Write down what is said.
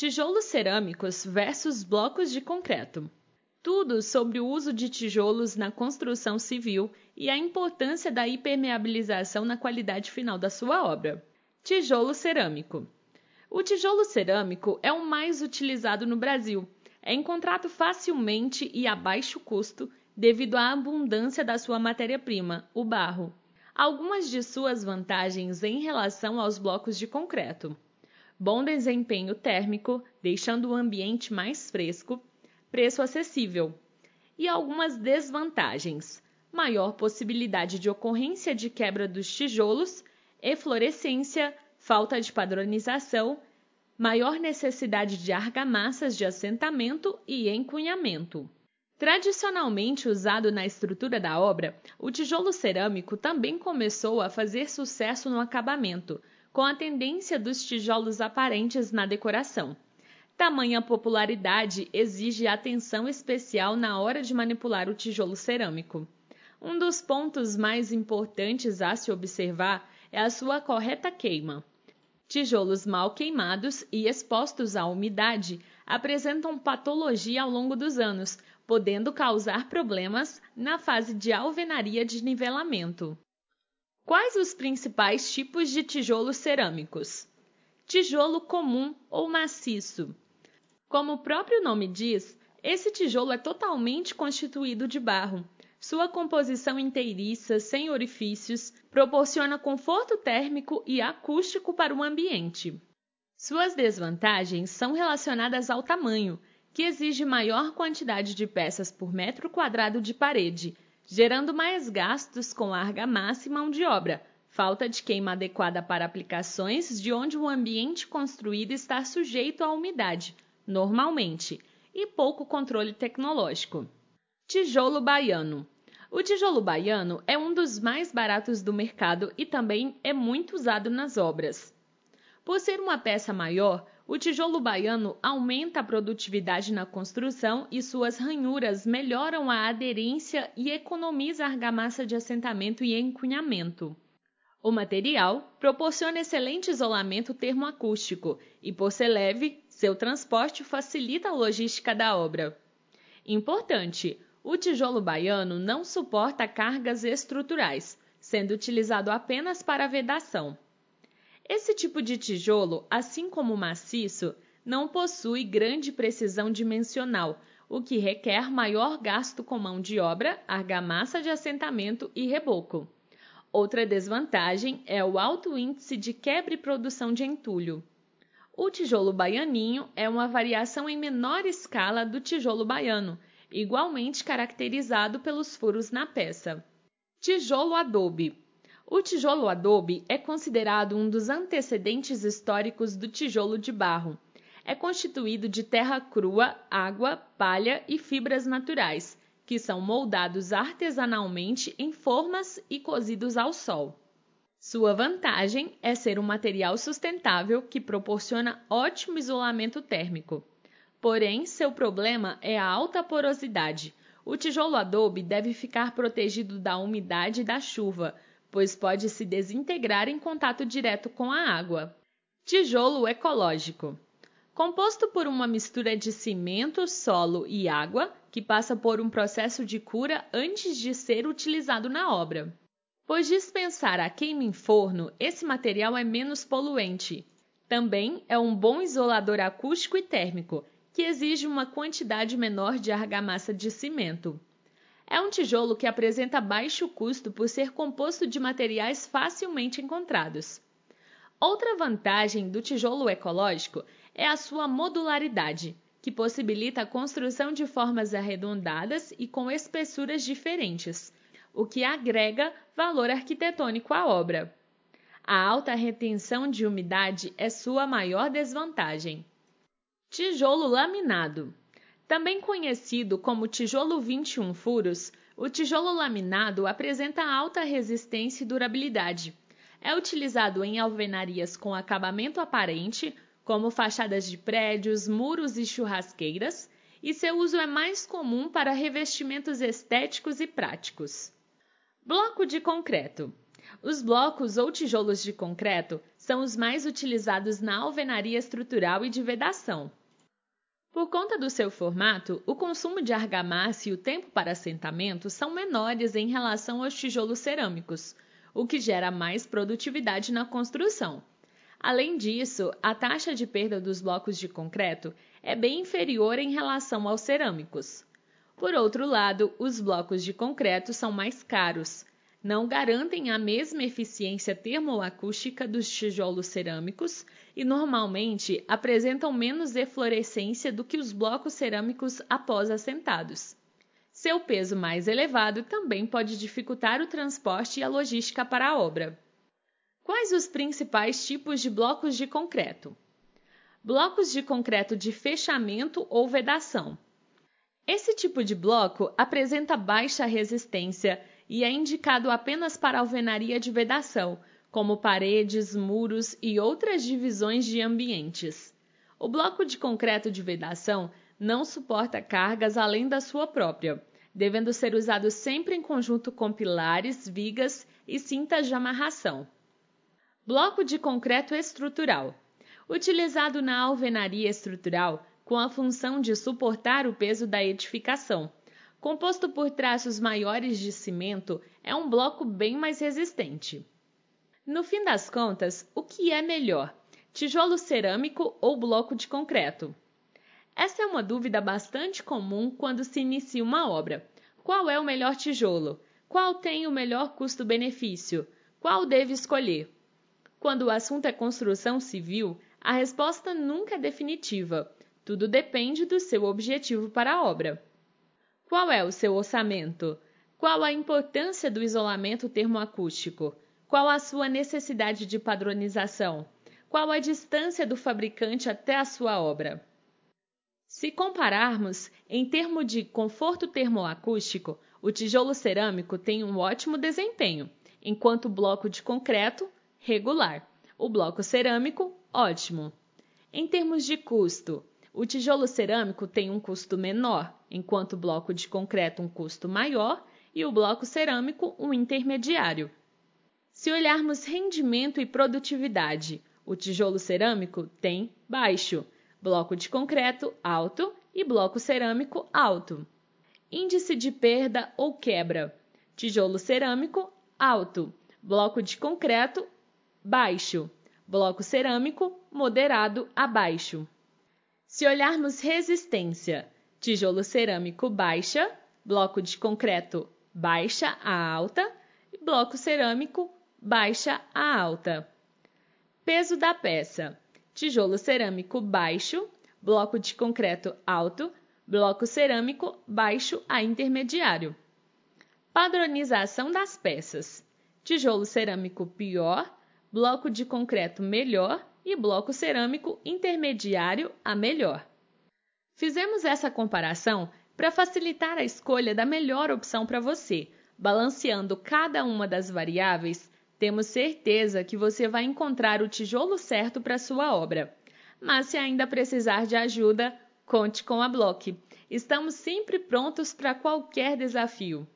Tijolos cerâmicos versus blocos de concreto. Tudo sobre o uso de tijolos na construção civil e a importância da impermeabilização na qualidade final da sua obra. Tijolo cerâmico. O tijolo cerâmico é o mais utilizado no Brasil. É encontrado facilmente e a baixo custo devido à abundância da sua matéria-prima, o barro. Algumas de suas vantagens em relação aos blocos de concreto bom desempenho térmico, deixando o ambiente mais fresco, preço acessível. E algumas desvantagens: maior possibilidade de ocorrência de quebra dos tijolos, eflorescência, falta de padronização, maior necessidade de argamassas de assentamento e encunhamento. Tradicionalmente usado na estrutura da obra, o tijolo cerâmico também começou a fazer sucesso no acabamento, com a tendência dos tijolos aparentes na decoração. Tamanha popularidade exige atenção especial na hora de manipular o tijolo cerâmico. Um dos pontos mais importantes a se observar é a sua correta queima. Tijolos mal queimados e expostos à umidade apresentam patologia ao longo dos anos, podendo causar problemas na fase de alvenaria de nivelamento. Quais os principais tipos de tijolos cerâmicos? Tijolo comum ou maciço. Como o próprio nome diz, esse tijolo é totalmente constituído de barro. Sua composição inteiriça, sem orifícios, proporciona conforto térmico e acústico para o ambiente. Suas desvantagens são relacionadas ao tamanho, que exige maior quantidade de peças por metro quadrado de parede, gerando mais gastos com argamassa e mão de obra, falta de queima adequada para aplicações de onde o ambiente construído está sujeito à umidade, normalmente, e pouco controle tecnológico. Tijolo baiano. O tijolo baiano é um dos mais baratos do mercado e também é muito usado nas obras. Por ser uma peça maior, o tijolo baiano aumenta a produtividade na construção e suas ranhuras melhoram a aderência e economiza argamassa de assentamento e encunhamento. O material proporciona excelente isolamento termoacústico e, por ser leve, seu transporte facilita a logística da obra. Importante: o tijolo baiano não suporta cargas estruturais, sendo utilizado apenas para vedação. Esse tipo de tijolo, assim como o maciço, não possui grande precisão dimensional, o que requer maior gasto com mão de obra, argamassa de assentamento e reboco. Outra desvantagem é o alto índice de quebra e produção de entulho. O tijolo baianinho é uma variação em menor escala do tijolo baiano, igualmente caracterizado pelos furos na peça. Tijolo adobe o tijolo adobe é considerado um dos antecedentes históricos do tijolo de barro. É constituído de terra crua, água, palha e fibras naturais, que são moldados artesanalmente em formas e cozidos ao sol. Sua vantagem é ser um material sustentável que proporciona ótimo isolamento térmico. Porém, seu problema é a alta porosidade. O tijolo adobe deve ficar protegido da umidade e da chuva, pois pode se desintegrar em contato direto com a água. Tijolo ecológico. Composto por uma mistura de cimento, solo e água, que passa por um processo de cura antes de ser utilizado na obra. Pois dispensar a queima em forno, esse material é menos poluente. Também é um bom isolador acústico e térmico, que exige uma quantidade menor de argamassa de cimento. É um tijolo que apresenta baixo custo por ser composto de materiais facilmente encontrados. Outra vantagem do tijolo ecológico é a sua modularidade, que possibilita a construção de formas arredondadas e com espessuras diferentes, o que agrega valor arquitetônico à obra. A alta retenção de umidade é sua maior desvantagem. Tijolo laminado. Também conhecido como tijolo 21 furos, o tijolo laminado apresenta alta resistência e durabilidade. É utilizado em alvenarias com acabamento aparente, como fachadas de prédios, muros e churrasqueiras, e seu uso é mais comum para revestimentos estéticos e práticos. Bloco de concreto. Os blocos ou tijolos de concreto são os mais utilizados na alvenaria estrutural e de vedação. Por conta do seu formato, o consumo de argamassa e o tempo para assentamento são menores em relação aos tijolos cerâmicos, o que gera mais produtividade na construção. Além disso, a taxa de perda dos blocos de concreto é bem inferior em relação aos cerâmicos. Por outro lado, os blocos de concreto são mais caros, não garantem a mesma eficiência termoacústica dos tijolos cerâmicos e normalmente apresentam menos eflorescência do que os blocos cerâmicos após assentados. Seu peso mais elevado também pode dificultar o transporte e a logística para a obra. Quais os principais tipos de blocos de concreto? Blocos de concreto de fechamento ou vedação. Esse tipo de bloco apresenta baixa resistência e é indicado apenas para alvenaria de vedação, como paredes, muros e outras divisões de ambientes. O bloco de concreto de vedação não suporta cargas além da sua própria, devendo ser usado sempre em conjunto com pilares, vigas e cintas de amarração. Bloco de concreto estrutural. Utilizado na alvenaria estrutural com a função de suportar o peso da edificação composto por traços maiores de cimento, é um bloco bem mais resistente. No fim das contas, o que é melhor, tijolo cerâmico ou bloco de concreto? Essa é uma dúvida bastante comum quando se inicia uma obra. Qual é o melhor tijolo? Qual tem o melhor custo-benefício? Qual deve escolher? Quando o assunto é construção civil, a resposta nunca é definitiva. Tudo depende do seu objetivo para a obra. Qual é o seu orçamento? Qual a importância do isolamento termoacústico? Qual a sua necessidade de padronização? Qual a distância do fabricante até a sua obra? Se compararmos em termos de conforto termoacústico, o tijolo cerâmico tem um ótimo desempenho, enquanto o bloco de concreto, regular. O bloco cerâmico, ótimo. Em termos de custo, o tijolo cerâmico tem um custo menor, enquanto o bloco de concreto um custo maior e o bloco cerâmico um intermediário. Se olharmos rendimento e produtividade, o tijolo cerâmico tem baixo, bloco de concreto alto e bloco cerâmico alto. Índice de perda ou quebra: tijolo cerâmico alto, bloco de concreto baixo, bloco cerâmico moderado a baixo. Se olharmos resistência, tijolo cerâmico baixa, bloco de concreto baixa a alta e bloco cerâmico baixa a alta. Peso da peça: tijolo cerâmico baixo, bloco de concreto alto, bloco cerâmico baixo a intermediário. Padronização das peças: tijolo cerâmico pior, bloco de concreto melhor e bloco cerâmico intermediário a melhor. Fizemos essa comparação para facilitar a escolha da melhor opção para você. Balanceando cada uma das variáveis, temos certeza que você vai encontrar o tijolo certo para sua obra. Mas se ainda precisar de ajuda, conte com a Block. Estamos sempre prontos para qualquer desafio.